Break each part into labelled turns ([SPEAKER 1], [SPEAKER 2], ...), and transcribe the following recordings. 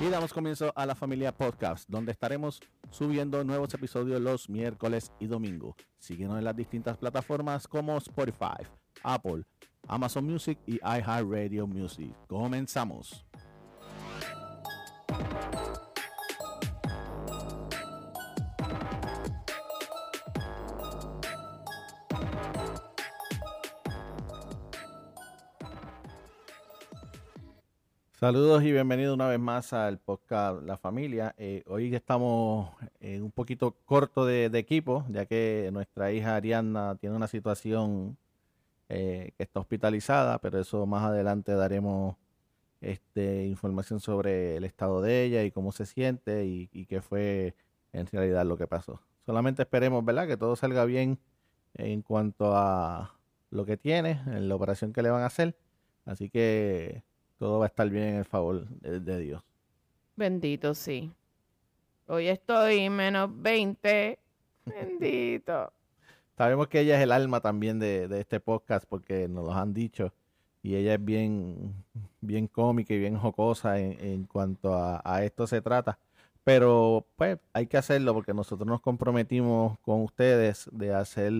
[SPEAKER 1] Y damos comienzo a la familia podcast, donde estaremos subiendo nuevos episodios los miércoles y domingo. Síguenos en las distintas plataformas como Spotify, Apple, Amazon Music y iHeartRadio Music. Comenzamos. Saludos y bienvenidos una vez más al podcast La Familia. Eh, hoy estamos eh, un poquito corto de, equipo, ya que nuestra hija Ariana tiene una situación eh, que está hospitalizada, pero eso más adelante daremos este, información sobre el estado de ella y cómo se siente y, y qué fue en realidad lo que pasó. Solamente esperemos, ¿verdad?, que todo salga bien en cuanto a lo que tiene, en la operación que le van a hacer. Así que todo va a estar bien en el favor de, Dios.
[SPEAKER 2] Bendito, sí. Hoy estoy menos 20. Bendito.
[SPEAKER 1] Sabemos que ella es el alma también de, este podcast porque nos lo han dicho. Y ella es bien, bien cómica y bien jocosa en, cuanto a, esto se trata. Pero pues hay que hacerlo porque nosotros nos comprometimos con ustedes de hacer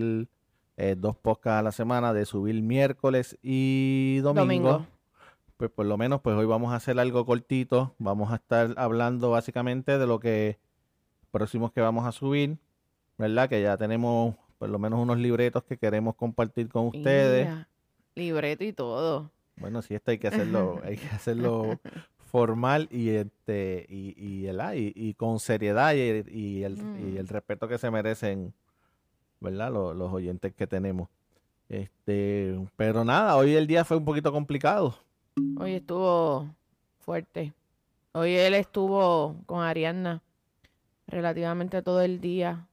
[SPEAKER 1] eh, dos podcasts a la semana, de subir miércoles y domingo pues por lo menos pues hoy vamos a hacer algo cortito. Vamos a estar hablando básicamente de lo que próximos que vamos a subir, ¿verdad? Que ya tenemos por lo menos unos libretos que queremos compartir con ustedes.
[SPEAKER 2] libreto y todo.
[SPEAKER 1] Bueno, sí, esto hay que hacerlo, hay que hacerlo formal y este y, y, y, y con seriedad y, el, mm. el, respeto que se merecen, ¿verdad? Los, los oyentes que tenemos. Este, pero nada, hoy el día fue un poquito complicado.
[SPEAKER 2] Hoy estuvo fuerte. Hoy él estuvo con Ariadna relativamente todo el día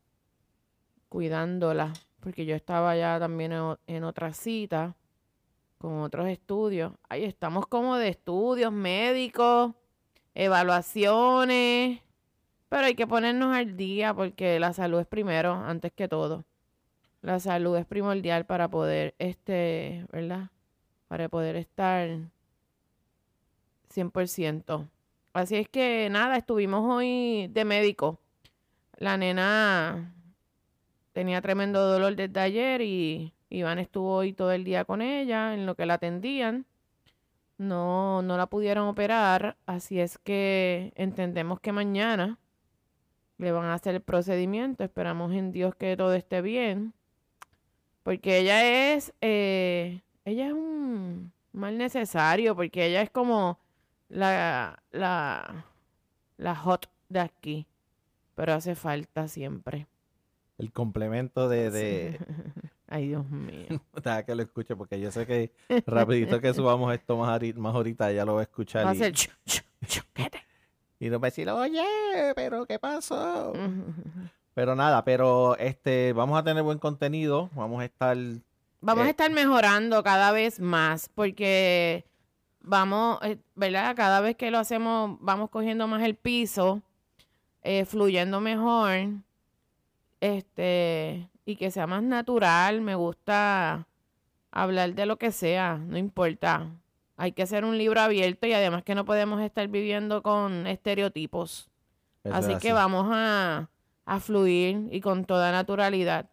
[SPEAKER 2] cuidándola, porque yo estaba ya también en, otra cita con otros estudios. Ahí estamos como de estudios médicos, evaluaciones, pero hay que ponernos al día porque la salud es primero, antes que todo. La salud es primordial para poder, este, ¿verdad? Para poder estar 100%. Así es que nada, estuvimos hoy de médico. La nena tenía tremendo dolor desde ayer y Iván estuvo hoy todo el día con ella en lo que la atendían. No, no la pudieron operar, así es que entendemos que mañana le van a hacer el procedimiento. Esperamos en Dios que todo esté bien. Porque ella es, eh, ella es un mal necesario, porque ella es como la, la, la hot de aquí, pero hace falta siempre.
[SPEAKER 1] El complemento de... de...
[SPEAKER 2] Ay, Dios mío.
[SPEAKER 1] Deja que lo escuche porque yo sé que rapidito que subamos esto más, más ahorita ya lo va a escuchar. Va a hacer... y nos va a decir, oye, pero ¿qué pasó? pero nada, pero este, vamos a tener buen contenido, vamos a estar...
[SPEAKER 2] Vamos a eh, estar mejorando cada vez más porque vamos, eh, ¿verdad? Cada vez que lo hacemos, vamos cogiendo más el piso, eh, fluyendo mejor, este, y que sea más natural. Me gusta hablar de lo que sea, no importa. Hay que ser un libro abierto y además que no podemos estar viviendo con estereotipos. así, que vamos a, a fluir y con toda naturalidad.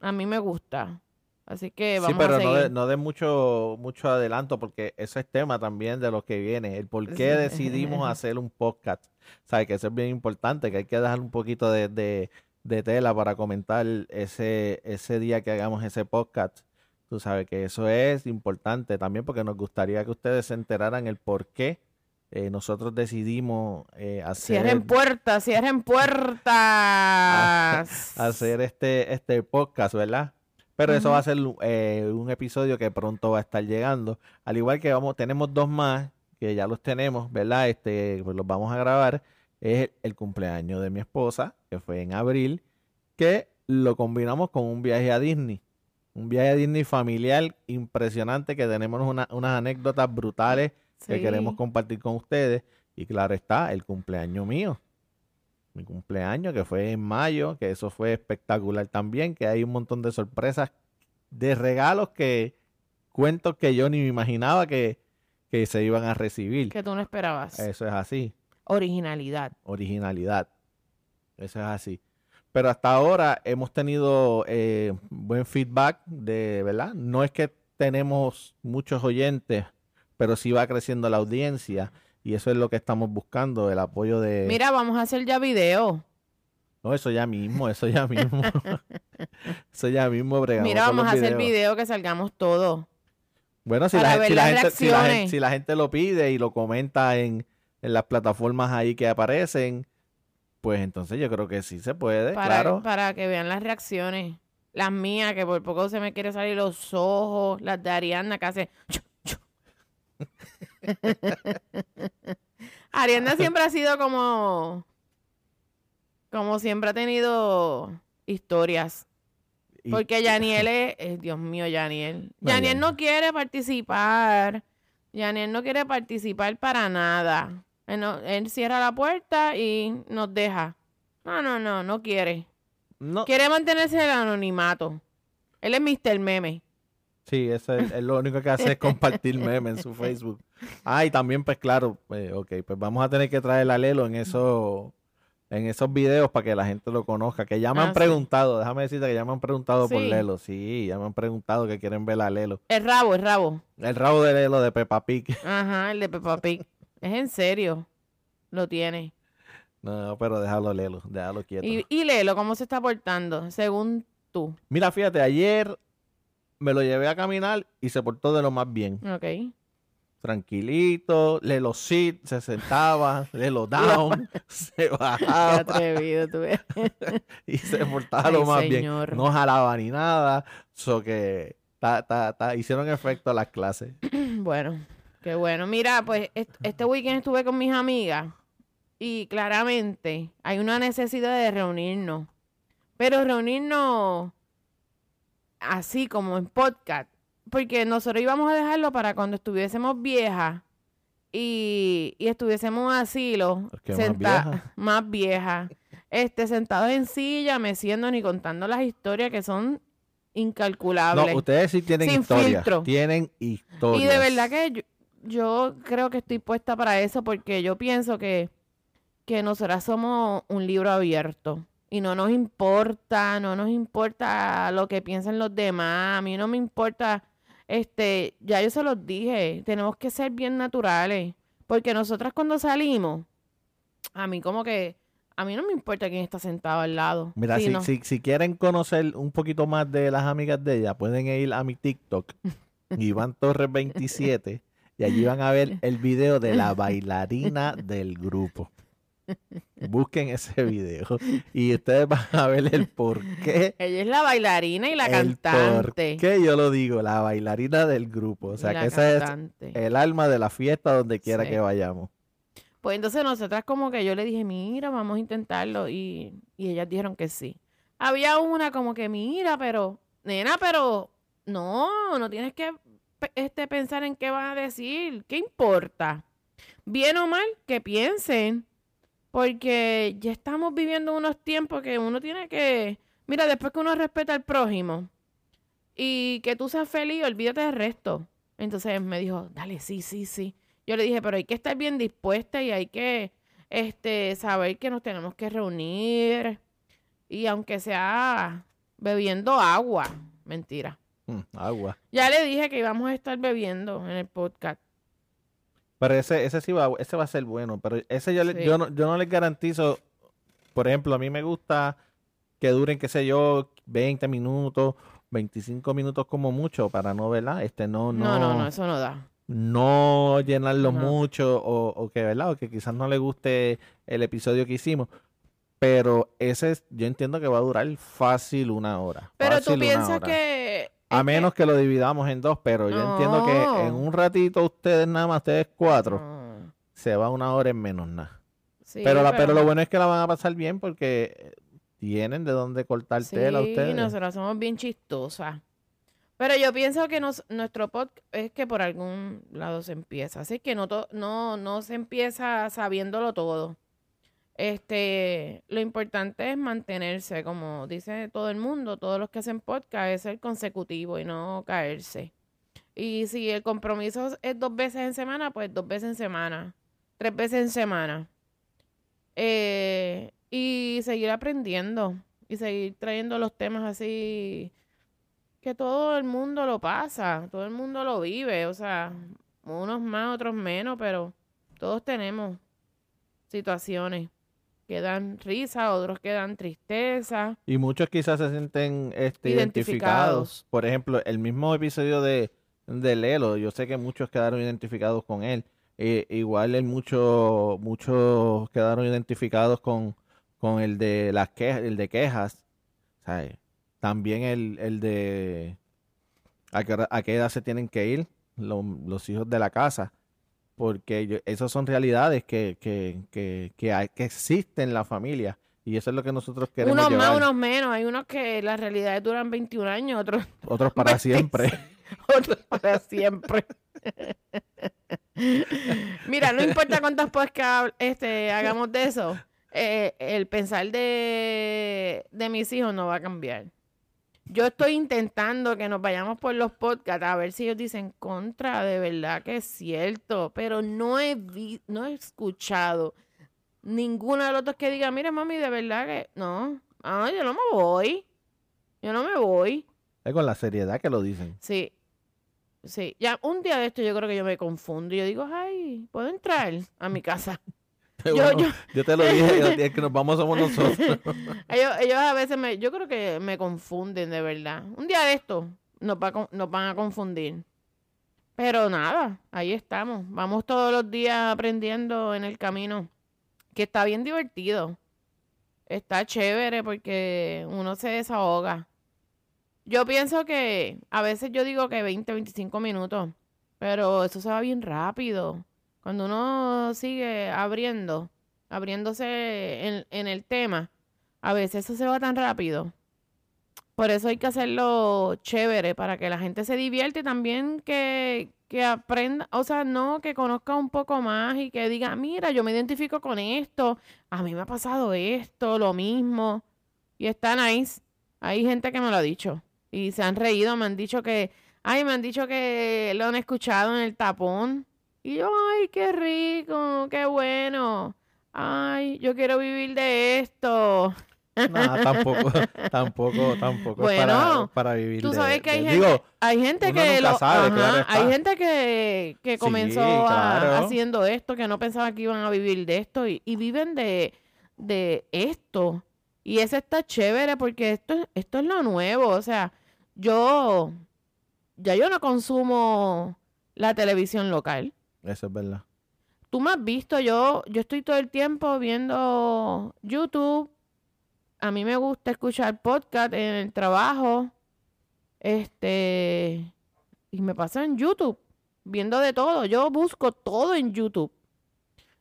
[SPEAKER 2] A mí me gusta. Así que vamos
[SPEAKER 1] sí, pero
[SPEAKER 2] a seguir.
[SPEAKER 1] no de, mucho, mucho adelanto porque ese es tema también de lo que viene. El por qué decidimos hacer un podcast. Sabes que eso es bien importante, que hay que dejar un poquito de, de, tela para comentar ese, ese día que hagamos ese podcast. Tú sabes que eso es importante también porque nos gustaría que ustedes se enteraran el por qué eh, nosotros decidimos eh, hacer...
[SPEAKER 2] Cierren puertas, cierren puertas.
[SPEAKER 1] hacer este, este podcast, ¿verdad? Pero eso va a ser eh, un episodio que pronto va a estar llegando. Al igual que vamos, tenemos dos más, que ya los tenemos, ¿verdad? Este, pues los vamos a grabar. Es el, cumpleaños de mi esposa, que fue en abril, que lo combinamos con un viaje a Disney. Un viaje a Disney familiar impresionante, que tenemos unas anécdotas brutales que queremos compartir con ustedes. Y claro está, el cumpleaños mío mi cumpleaños, que fue en mayo, que eso fue espectacular también, que hay un montón de sorpresas, de regalos que cuentos que yo ni me imaginaba que, se iban a recibir.
[SPEAKER 2] Que tú no esperabas.
[SPEAKER 1] Eso es así.
[SPEAKER 2] Originalidad.
[SPEAKER 1] originalidad. Eso es así. Pero hasta ahora hemos tenido eh, buen feedback de, ¿verdad? No es que tenemos muchos oyentes, pero sí va creciendo la audiencia y eso es lo que estamos buscando, el apoyo de...
[SPEAKER 2] Mira, vamos a hacer ya video.
[SPEAKER 1] No, eso ya mismo, eso ya mismo. eso ya mismo bregamos
[SPEAKER 2] Mira, vamos a hacer video que salgamos todos.
[SPEAKER 1] Bueno, si la,
[SPEAKER 2] ver
[SPEAKER 1] si, la
[SPEAKER 2] las
[SPEAKER 1] gente, si, la, gen-
[SPEAKER 2] reacciones.
[SPEAKER 1] si la gente lo pide y lo comenta en, en las plataformas ahí que aparecen, pues entonces yo creo que sí se puede,
[SPEAKER 2] Para,
[SPEAKER 1] claro.
[SPEAKER 2] para que vean las reacciones. Las mías, que por poco se me quiere salir los ojos. Las de Ariana, que hace... Ariana siempre ha sido como... Como siempre ha tenido historias. Porque Yaniel es... eh, Dios mío, Yaniel. Yaniel no quiere participar. Yaniel no quiere participar para nada. Él, no- él cierra la puerta y nos deja. No, no, no, no quiere.
[SPEAKER 1] no,
[SPEAKER 2] Quiere mantenerse en el anonimato. Él es Mr. Meme.
[SPEAKER 1] Sí, eso es, es lo único que hace es compartir memes en su Facebook. Ah, y también, pues claro, pues, ok, pues vamos a tener que traer a Lelo en esos, en esos videos para que la gente lo conozca. Que ya me
[SPEAKER 2] Ah,
[SPEAKER 1] han
[SPEAKER 2] sí.
[SPEAKER 1] preguntado, déjame decirte que ya me han preguntado por. Lelo. Sí, ya me han preguntado que quieren ver a Lelo.
[SPEAKER 2] El rabo, el rabo.
[SPEAKER 1] El rabo de Lelo de Peppa Pig.
[SPEAKER 2] Ajá, el de Peppa Pig. Es en serio. Lo tiene.
[SPEAKER 1] No, pero déjalo Lelo, déjalo quieto.
[SPEAKER 2] Y, y Lelo, ¿cómo se está portando? Según tú.
[SPEAKER 1] Mira, fíjate, ayer me lo llevé a caminar y se portó de lo más bien.
[SPEAKER 2] Ok.
[SPEAKER 1] Tranquilito, Lelo sit, se sentaba, Lelo down, se
[SPEAKER 2] Qué
[SPEAKER 1] bajaba.
[SPEAKER 2] atrevido tú
[SPEAKER 1] y se portaba
[SPEAKER 2] Ay,
[SPEAKER 1] lo más
[SPEAKER 2] señor.
[SPEAKER 1] bien. No jalaba ni nada. So que ta, ta, ta, hicieron efecto las clases.
[SPEAKER 2] Bueno, qué bueno. Mira, pues est- este weekend estuve con mis amigas y claramente hay una necesidad de reunirnos. Pero reunirnos así como en podcast. Porque nosotros íbamos a dejarlo para cuando estuviésemos viejas y, y estuviésemos en asilo,
[SPEAKER 1] más
[SPEAKER 2] senta-
[SPEAKER 1] vieja.
[SPEAKER 2] más viejas, este, sentados en silla, meciendo ni contando las historias que son
[SPEAKER 1] No,
[SPEAKER 2] incalculables.
[SPEAKER 1] ustedes sí tienen
[SPEAKER 2] Sin
[SPEAKER 1] historias.
[SPEAKER 2] filtro.
[SPEAKER 1] Tienen historias.
[SPEAKER 2] Y de verdad que yo, yo creo que estoy puesta para eso porque yo pienso que, que nosotras somos un libro abierto y no nos importa, no nos importa lo que piensen los demás, a mí no me importa, este, ya yo se los dije, tenemos que ser bien naturales porque nosotras cuando salimos, a mí como que, a mí no me importa quién está sentado al lado.
[SPEAKER 1] Mira, si,
[SPEAKER 2] no.
[SPEAKER 1] si, si quieren conocer un poquito más de las amigas de ella, pueden ir a mi TikTok, Iván Torres 27, y allí van a ver el video de la bailarina del grupo. Busquen ese video y ustedes van a ver el por qué.
[SPEAKER 2] Ella es la bailarina y la
[SPEAKER 1] el
[SPEAKER 2] cantante.
[SPEAKER 1] qué yo lo digo, la bailarina del grupo. O sea, que esa es el alma de la fiesta donde quiera
[SPEAKER 2] Sí.
[SPEAKER 1] que vayamos.
[SPEAKER 2] Pues entonces nosotras como que yo le dije, mira, vamos a intentarlo. Y, y ellas dijeron que sí. Había una como que, mira, pero, nena, pero no, no tienes que este, pensar en qué van a decir. ¿Qué importa? Bien o mal, que piensen. Porque ya estamos viviendo unos tiempos que uno tiene que, mira, después que uno respeta al prójimo y que tú seas feliz, olvídate del resto. Entonces me dijo, dale, sí, sí, sí. Yo le dije, pero hay que estar bien dispuesta y hay que este, saber que nos tenemos que reunir. Y aunque sea bebiendo agua, mentira.
[SPEAKER 1] Mm, agua.
[SPEAKER 2] Ya le dije que íbamos a estar bebiendo en el podcast.
[SPEAKER 1] Pero ese, ese sí va, ese va a ser bueno. Pero ese yo, le-
[SPEAKER 2] Sí.
[SPEAKER 1] yo, no, yo no les garantizo. Por ejemplo, a mí me gusta que duren, qué sé yo, 20 minutos, 25 minutos como mucho, para no, ¿verdad? Este, no, no,
[SPEAKER 2] No, no, no, eso no da.
[SPEAKER 1] no llenarlo
[SPEAKER 2] Ajá.
[SPEAKER 1] mucho o, o que, ¿verdad? O que quizás no le guste el episodio que hicimos. Pero ese, es- yo entiendo que va a durar fácil una hora.
[SPEAKER 2] Pero tú piensas que...
[SPEAKER 1] A menos que lo dividamos en dos, pero yo entiendo que en un ratito ustedes nada más, ustedes cuatro,
[SPEAKER 2] No.
[SPEAKER 1] se va una hora en menos nada.
[SPEAKER 2] Sí,
[SPEAKER 1] pero, la, pero lo bueno es que la van a pasar bien porque tienen de dónde cortar tela
[SPEAKER 2] Sí,
[SPEAKER 1] ustedes.
[SPEAKER 2] nosotros somos bien chistosas. Pero yo pienso que nos, nuestro podcast es que por algún lado se empieza. Así que no, to- no, no se empieza sabiéndolo todo. Este, lo importante es mantenerse, como dice todo el mundo, todos los que hacen podcast, es ser consecutivo y no caerse. Y si el compromiso es dos veces en semana, pues dos veces en semana, tres veces en semana. Eh, y seguir aprendiendo y seguir trayendo los temas así que todo el mundo lo pasa, todo el mundo lo vive, o sea, unos más, otros menos, pero todos tenemos situaciones que dan risa, otros que dan tristeza.
[SPEAKER 1] Y muchos quizás se sienten este,
[SPEAKER 2] Identificados.
[SPEAKER 1] identificados. Por ejemplo, el mismo episodio de, de Lelo, yo sé que muchos quedaron identificados con él. Eh, igual el mucho, muchos quedaron identificados con, con el de las quejas, el de quejas. ¿sabes? También el, el de a qué, hora- a qué edad se tienen que ir lo- los hijos de la casa. Porque yo- esas son realidades que, que, que, que, hay- que existen en la familia. Y eso es lo que nosotros queremos
[SPEAKER 2] Unos más, unos menos. Hay unos que las realidades duran 21 años, otros,
[SPEAKER 1] Otros para
[SPEAKER 2] 26.
[SPEAKER 1] siempre.
[SPEAKER 2] otros para siempre. Mira, no importa cuántas podcasts este, hagamos de eso, eh, el pensar de, de mis hijos no va a cambiar. Yo estoy intentando que nos vayamos por los podcasts a ver si ellos dicen contra, de verdad que es cierto, pero no he, vi- no he escuchado ninguno de los otros que diga, mira mami, de verdad que no, ah, yo no me voy, yo no me voy.
[SPEAKER 1] Es con la seriedad que lo dicen.
[SPEAKER 2] Sí. Sí. Ya un día de esto yo creo que yo me confundo. y Yo digo, ay, ¿puedo entrar a mi casa? Yo,
[SPEAKER 1] Bueno,
[SPEAKER 2] yo,
[SPEAKER 1] yo te lo dije, día que nos vamos somos nosotros.
[SPEAKER 2] ellos, ellos a veces me, yo creo que me confunden de verdad. Un día de esto nos, va nos van a confundir. Pero nada, ahí estamos. Vamos todos los días aprendiendo en el camino. Que está bien divertido. Está chévere porque uno se desahoga. Yo pienso que a veces yo digo que 20, 25 minutos, pero eso se va bien rápido. Cuando uno sigue abriendo, abriéndose en, el tema, a veces eso se va tan rápido. Por eso hay que hacerlo chévere, para que la gente se divierte y también que, que aprenda, o sea, no, que conozca un poco más y que diga, mira, yo me identifico con esto, a mí me ha pasado esto, lo mismo. Y está nice. Hay gente que me lo ha dicho y se han reído, me han dicho que, ay, me han dicho que lo han escuchado en el tapón. Y yo, ay, qué rico, qué bueno. Ay, yo quiero vivir de esto.
[SPEAKER 1] No, tampoco, tampoco, tampoco para,
[SPEAKER 2] Bueno,
[SPEAKER 1] para vivir
[SPEAKER 2] Tú
[SPEAKER 1] de-
[SPEAKER 2] sabes que hay
[SPEAKER 1] de-
[SPEAKER 2] gente,
[SPEAKER 1] Digo,
[SPEAKER 2] hay gente que lo,
[SPEAKER 1] sabe,
[SPEAKER 2] ajá, hay gente que, que
[SPEAKER 1] Sí,
[SPEAKER 2] comenzó a- haciendo esto, que no pensaba que iban a vivir de esto y, y viven de, de esto. Y eso está chévere porque esto, esto es lo nuevo. O sea, yo ya yo no consumo la televisión local.
[SPEAKER 1] Eso es verdad.
[SPEAKER 2] Tú me has visto, yo, yo estoy todo el tiempo viendo YouTube. A mí me gusta escuchar podcast en el trabajo. Este, y me paso en YouTube, viendo de todo. Yo busco todo en YouTube.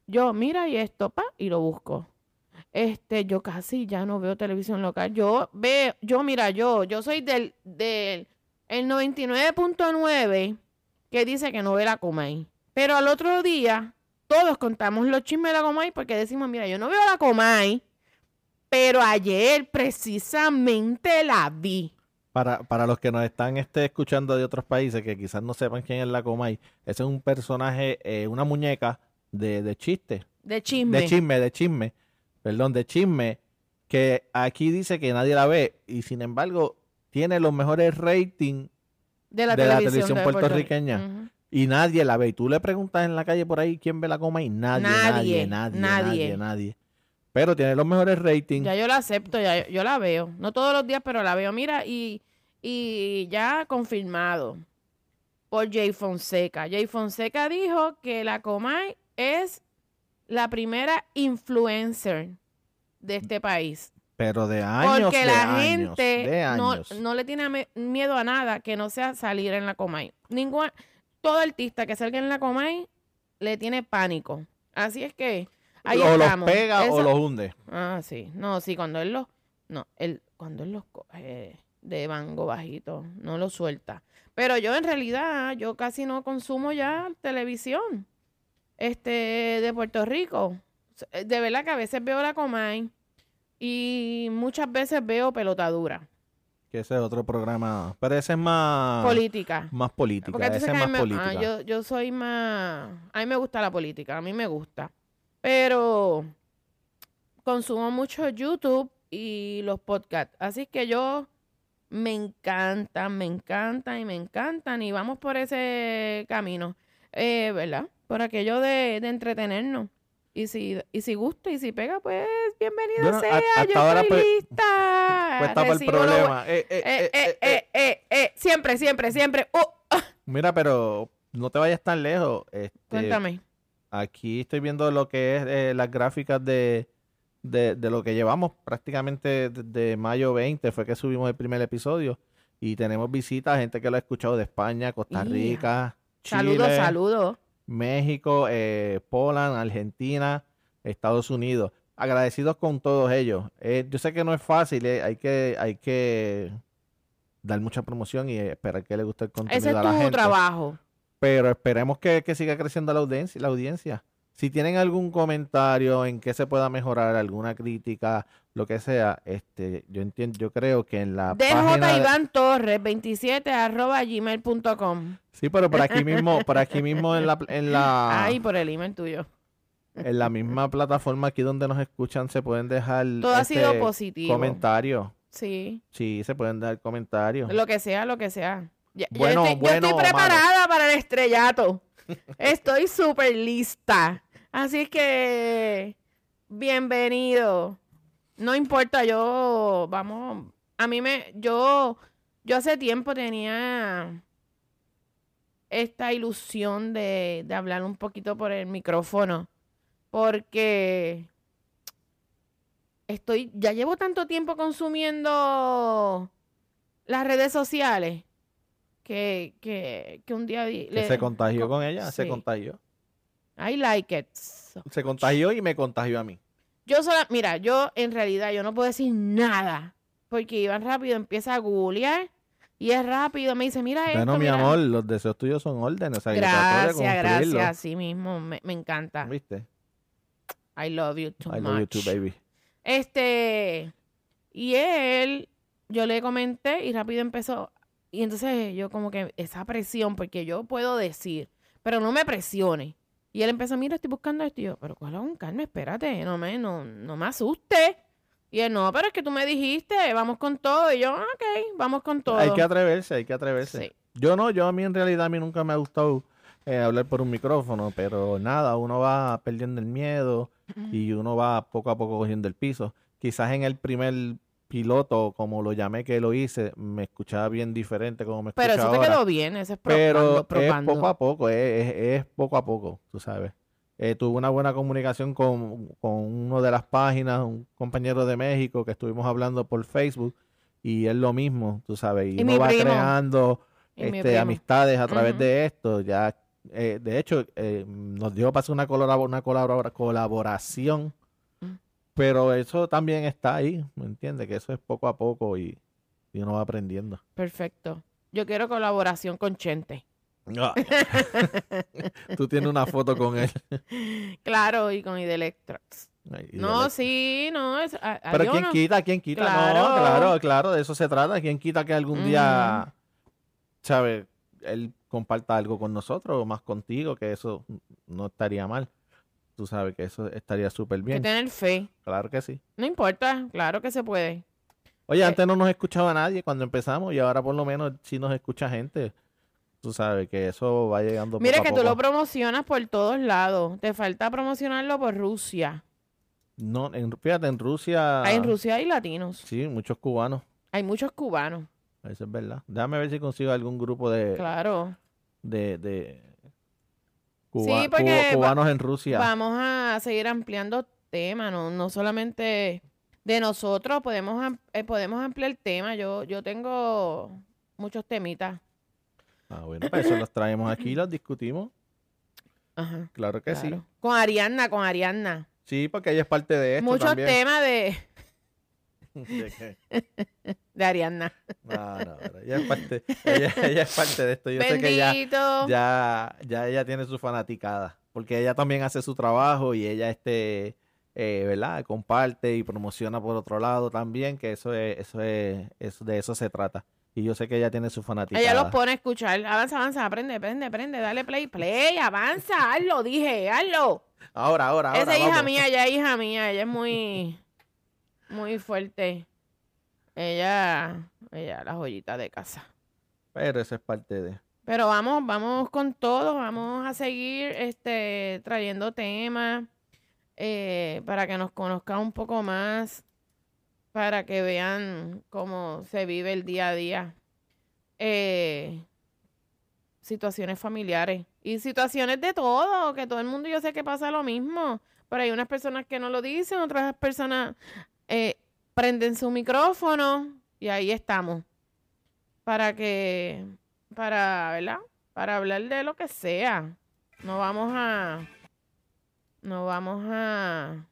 [SPEAKER 2] Yo, mira y esto, pa, y lo busco. Este, yo casi ya no veo televisión local. Yo veo, yo, mira, yo, yo soy del, del, el 99.9 que dice que no ve la Comay. Pero al otro día, todos contamos los chismes de la Comay porque decimos, mira, yo no veo la Comay, pero ayer precisamente la vi.
[SPEAKER 1] Para, para los que nos están este, escuchando de otros países que quizás no sepan quién es la Comay, ese es un personaje, eh, una muñeca de, de chiste,
[SPEAKER 2] De chisme.
[SPEAKER 1] de chisme, de chisme, perdón, de chisme, que aquí dice que nadie la ve y sin embargo tiene los mejores ratings
[SPEAKER 2] de la
[SPEAKER 1] de la
[SPEAKER 2] televisión,
[SPEAKER 1] puertorriqueña. Y nadie la ve. Y tú le preguntas en la calle por ahí quién ve la Comay, nadie, nadie,
[SPEAKER 2] Nadie,
[SPEAKER 1] nadie, nadie,
[SPEAKER 2] nadie.
[SPEAKER 1] nadie. Pero tiene los mejores ratings.
[SPEAKER 2] Ya yo la acepto, ya yo, la veo. No todos los días, pero la veo. Mira, y, y ya confirmado por Jay Fonseca. Jay Fonseca dijo que la Comay es la primera influencer de este país.
[SPEAKER 1] Pero de años,
[SPEAKER 2] Porque
[SPEAKER 1] de
[SPEAKER 2] la
[SPEAKER 1] años,
[SPEAKER 2] gente
[SPEAKER 1] de
[SPEAKER 2] no,
[SPEAKER 1] años.
[SPEAKER 2] no le tiene miedo a nada que no sea salir en la Comay. Ningún, todo artista que salga en la Comay le tiene pánico. Así es que ahí
[SPEAKER 1] o
[SPEAKER 2] estamos.
[SPEAKER 1] los pega o los hunde.
[SPEAKER 2] Ah, sí. No, sí, cuando él los... No, él, cuando él los coge de mango bajito, no los suelta. Pero yo en realidad, yo casi no consumo ya televisión este, de Puerto Rico. De verdad que a veces veo la Comay y muchas veces veo pelotadura,
[SPEAKER 1] Que ese es otro programa. Pero ese es más,
[SPEAKER 2] política.
[SPEAKER 1] más política.
[SPEAKER 2] Porque
[SPEAKER 1] Ese es más
[SPEAKER 2] ah,
[SPEAKER 1] política.
[SPEAKER 2] yo, yo soy más... A mí me gusta la política, a mí me gusta. Pero consumo mucho YouTube y los podcasts. Así que yo me encantan, me encantan y me encantan y vamos por ese camino, eh, ¿verdad? Por aquello de, de entretenernos. Y si, y si gusta y si pega, pues bienvenido
[SPEAKER 1] Bueno,
[SPEAKER 2] sea.
[SPEAKER 1] a-
[SPEAKER 2] yo
[SPEAKER 1] ahora,
[SPEAKER 2] estoy
[SPEAKER 1] pues,
[SPEAKER 2] lista.
[SPEAKER 1] Pues está el
[SPEAKER 2] lo
[SPEAKER 1] problema. Eh, eh,
[SPEAKER 2] Siempre, siempre, siempre. Oh,
[SPEAKER 1] Mira, pero no te vayas tan lejos. Este,
[SPEAKER 2] cuéntame.
[SPEAKER 1] Aquí estoy viendo lo que es eh, las gráficas de, de, de lo que llevamos prácticamente desde mayo 20, fue que subimos el primer episodio. Y tenemos visitas, gente que lo ha escuchado de España, Costa. Rica, Chile,
[SPEAKER 2] Saludos, saludos.
[SPEAKER 1] México, eh, Poland, Argentina, Estados Unidos. Agradecidos con todos ellos. Eh, yo sé que no es fácil, eh, hay que, hay que dar mucha promoción y esperar que le guste el contenido
[SPEAKER 2] Ese es
[SPEAKER 1] a la
[SPEAKER 2] tu
[SPEAKER 1] gente.
[SPEAKER 2] trabajo.
[SPEAKER 1] Pero esperemos que, que siga creciendo la audiencia, la audiencia. Si tienen algún comentario en que se pueda mejorar, alguna crítica, lo que sea, este, yo entiendo, yo creo que en la página
[SPEAKER 2] DJ
[SPEAKER 1] de-
[SPEAKER 2] Iván Torres 27 arroba gmail.com.
[SPEAKER 1] Sí, pero por aquí mismo, por aquí mismo en la, en la,
[SPEAKER 2] Ay, por el email tuyo.
[SPEAKER 1] en la misma plataforma aquí donde nos escuchan se pueden dejar
[SPEAKER 2] Todo ha sido
[SPEAKER 1] este,
[SPEAKER 2] positivo.
[SPEAKER 1] comentarios.
[SPEAKER 2] Sí.
[SPEAKER 1] Sí, se pueden dar comentarios.
[SPEAKER 2] Lo que sea, lo que sea. Ya- yo
[SPEAKER 1] Bueno,
[SPEAKER 2] estoy, yo
[SPEAKER 1] bueno
[SPEAKER 2] estoy
[SPEAKER 1] o malo.
[SPEAKER 2] preparada para el estrellato. Estoy súper lista. Así que, bienvenido. No importa, yo, vamos, a mí me, yo, yo hace tiempo tenía esta ilusión de, de hablar un poquito por el micrófono. Porque estoy, ya llevo tanto tiempo consumiendo las redes sociales que, que, que un día
[SPEAKER 1] Que
[SPEAKER 2] le-
[SPEAKER 1] se contagió
[SPEAKER 2] co-
[SPEAKER 1] con ella, se contagió.
[SPEAKER 2] I like it.
[SPEAKER 1] Se contagió y me contagió a mí.
[SPEAKER 2] Yo sola, mira, yo en realidad yo no puedo decir nada porque Iván rápido empieza a googlear y es rápido, me dice, mira esto,
[SPEAKER 1] Bueno, mi
[SPEAKER 2] mira".
[SPEAKER 1] amor, los deseos tuyos son órdenes. O sea,
[SPEAKER 2] Gracias,
[SPEAKER 1] cumplirlos.
[SPEAKER 2] gracias, así mismo, me, me encanta.
[SPEAKER 1] ¿Viste?
[SPEAKER 2] I love you too
[SPEAKER 1] I love you
[SPEAKER 2] much.
[SPEAKER 1] too, baby.
[SPEAKER 2] Este, y él, yo le comenté y rápido empezó. Y entonces yo como que esa presión, porque yo puedo decir, pero no me presione. Y él empezó, mira, estoy buscando esto. Y yo, pero ¿cuál es un calma? Espérate, no me, no, no me asuste. Y él, no, pero es que tú me dijiste, vamos con todo. Y yo, "Ah, ok, vamos con todo.
[SPEAKER 1] Hay que atreverse, hay que atreverse.
[SPEAKER 2] Sí.
[SPEAKER 1] Yo no, yo a mí en realidad a mí nunca me ha gustado eh, hablar por un micrófono, pero nada, uno va perdiendo el miedo y uno va poco a poco cogiendo el piso. Quizás en el primer piloto, como lo llamé que lo hice, me escuchaba bien diferente como me escucha
[SPEAKER 2] Pero eso te
[SPEAKER 1] ahora.
[SPEAKER 2] quedó bien, ese es
[SPEAKER 1] pero
[SPEAKER 2] probando, probando.
[SPEAKER 1] es poco a poco, es, es- es poco a poco, tú sabes. Eh, tuve una buena comunicación con, con uno de las páginas, un compañero de México que estuvimos hablando por Facebook y es lo mismo, tú sabes, y,
[SPEAKER 2] Y
[SPEAKER 1] uno va
[SPEAKER 2] primo.
[SPEAKER 1] creando este, amistades a través de esto. Ya, eh, de hecho, eh, nos dio para hacer una, una colabora- colaboración,
[SPEAKER 2] Mm.
[SPEAKER 1] pero eso también está ahí, ¿me entiendes? Que eso es poco a poco y, y uno va aprendiendo.
[SPEAKER 2] Perfecto. Yo quiero colaboración con Chente.
[SPEAKER 1] Tú tienes una foto con él.
[SPEAKER 2] Claro, y con Idelectrax.
[SPEAKER 1] Ay,
[SPEAKER 2] No, sí, no. Es, a-
[SPEAKER 1] Pero ¿quién
[SPEAKER 2] no.
[SPEAKER 1] quita? ¿Quién quita? No,
[SPEAKER 2] Claro.
[SPEAKER 1] claro, de eso se trata. ¿Quién quita que algún día, sabe, él comparta algo con nosotros o más contigo? Que eso no estaría mal. Tú sabes que eso estaría súper
[SPEAKER 2] Hay que
[SPEAKER 1] bien.
[SPEAKER 2] tener fe.
[SPEAKER 1] Claro que sí.
[SPEAKER 2] No importa, claro que se puede.
[SPEAKER 1] Oye,
[SPEAKER 2] Eh.
[SPEAKER 1] antes no nos escuchaba nadie cuando empezamos y ahora por lo menos sí nos escucha gente. Tú sabes que eso va llegando
[SPEAKER 2] Mira
[SPEAKER 1] poco
[SPEAKER 2] que
[SPEAKER 1] a
[SPEAKER 2] tú lo promocionas por todos lados. Te falta promocionarlo por Rusia.
[SPEAKER 1] No, en, fíjate, en Rusia,
[SPEAKER 2] Hay en Rusia hay latinos.
[SPEAKER 1] sí, muchos cubanos.
[SPEAKER 2] Hay muchos cubanos.
[SPEAKER 1] Eso es verdad. Déjame ver si consigo algún grupo de,
[SPEAKER 2] Claro.
[SPEAKER 1] de, de cuba-
[SPEAKER 2] Sí, porque
[SPEAKER 1] cubanos en Rusia.
[SPEAKER 2] Vamos a seguir ampliando temas, no, no solamente de nosotros, podemos, eh, podemos ampliar el tema. Yo, yo tengo muchos temitas.
[SPEAKER 1] Ah, bueno, pues eso los traemos aquí y los discutimos.
[SPEAKER 2] Ajá.
[SPEAKER 1] Claro que
[SPEAKER 2] claro. Con Arianna, con Arianna.
[SPEAKER 1] sí. Sí, porque ella es parte de esto
[SPEAKER 2] Muchos
[SPEAKER 1] también.
[SPEAKER 2] temas de,
[SPEAKER 1] ¿De qué?
[SPEAKER 2] de Arianna.
[SPEAKER 1] No, no, ella es parte, ella, ella es parte de esto. Yo sé que ya,
[SPEAKER 2] Bendito.
[SPEAKER 1] ya, ya ella tiene su fanaticada, porque ella también hace su trabajo y ella, este, eh, ¿verdad? Comparte y promociona por otro lado también, que eso es, eso es, eso- de eso se trata. Y yo sé que ella tiene su fanaticada.
[SPEAKER 2] Ella los pone a escuchar. Avanza, avanza, aprende, aprende, aprende. Dale play, play, avanza, hazlo, dije, hazlo.
[SPEAKER 1] Ahora, ahora, ahora.
[SPEAKER 2] Esa es hija
[SPEAKER 1] vamos.
[SPEAKER 2] mía, ella es hija mía, ella es muy, muy fuerte. Ella, ella, la joyita de casa.
[SPEAKER 1] Pero eso es parte de.
[SPEAKER 2] Pero vamos, vamos con todo, vamos a seguir este, trayendo temas eh, para que nos conozcan un poco más, para que vean cómo se vive el día a día. Eh, situaciones familiares y situaciones de todo, que todo el mundo yo sé que pasa lo mismo, pero hay unas personas que no lo dicen, otras personas eh, prenden su micrófono y ahí estamos para que para, ¿verdad? Para hablar de lo que sea. No vamos a no vamos a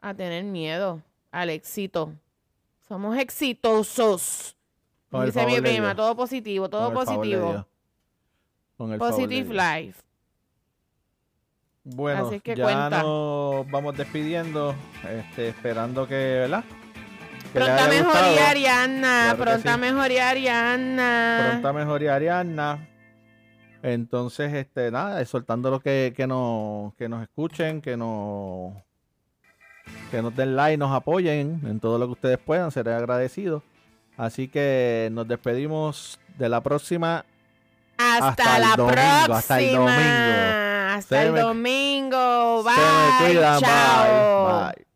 [SPEAKER 2] a tener miedo al éxito. Somos exitosos.
[SPEAKER 1] Con
[SPEAKER 2] Dice mi prima, todo positivo, todo
[SPEAKER 1] Con
[SPEAKER 2] positivo.
[SPEAKER 1] Con el
[SPEAKER 2] Positive life.
[SPEAKER 1] Bueno,
[SPEAKER 2] Así que
[SPEAKER 1] ya
[SPEAKER 2] cuenta.
[SPEAKER 1] nos vamos despidiendo, este, esperando que, ¿verdad? Que
[SPEAKER 2] Pronta mejoría. Ariana.
[SPEAKER 1] Claro
[SPEAKER 2] Pronta
[SPEAKER 1] sí.
[SPEAKER 2] mejoría, Ariana.
[SPEAKER 1] Pronta mejoría Ariana. Entonces, este, nada, soltando lo que, que nos, que nos escuchen, que nos, que nos den like, nos apoyen en todo lo que ustedes puedan, seré agradecido. Así que nos despedimos de la próxima.
[SPEAKER 2] Hasta,
[SPEAKER 1] Hasta el
[SPEAKER 2] la
[SPEAKER 1] domingo,
[SPEAKER 2] próxima.
[SPEAKER 1] hasta el domingo.
[SPEAKER 2] Hasta
[SPEAKER 1] Se
[SPEAKER 2] el
[SPEAKER 1] me-
[SPEAKER 2] domingo. Bye.
[SPEAKER 1] Se me cuidan,
[SPEAKER 2] Chao.
[SPEAKER 1] bye, bye.